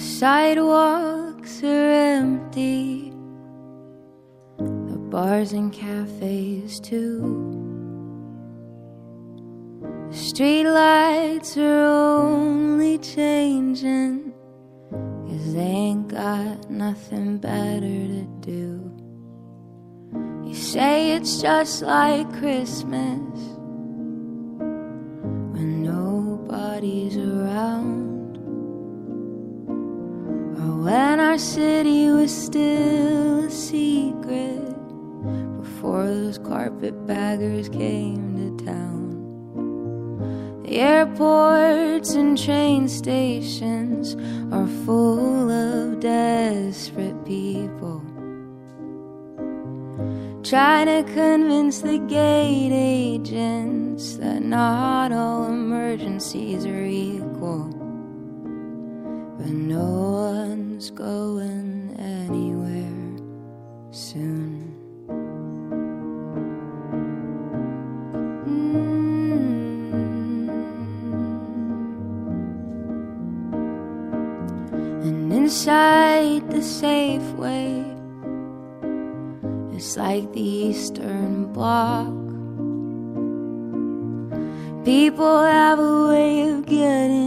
sidewalks are empty, the bars and cafes too. Streetlights are only changing, cause they ain't got nothing better to do. You say it's just like Christmas when nobody's around, or when our city was still a secret before those carpetbaggers came to town. The airports and train stations are full of desperate people. Trying to convince the gate agents that not all emergencies are equal. But no one's going anywhere soon. Mm. And inside the Safeway, it's like the Eastern Bloc. People have a way of getting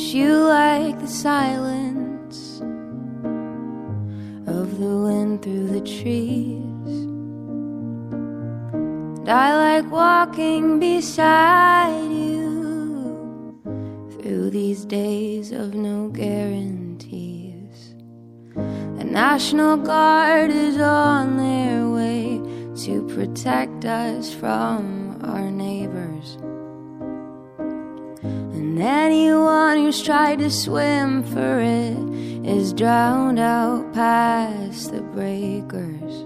you like the silence of the wind through the trees. And I like walking beside you through these days of no guarantees. The National Guard is on their way to protect us from our neighbors. And anyone who's tried to swim for it is drowned out past the breakers.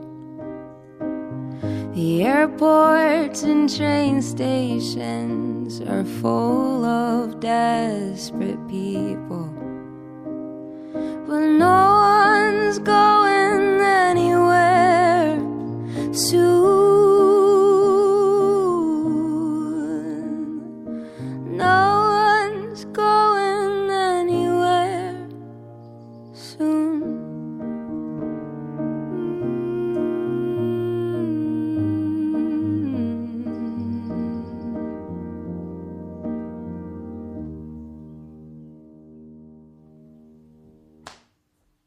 The airports and train stations are full of desperate people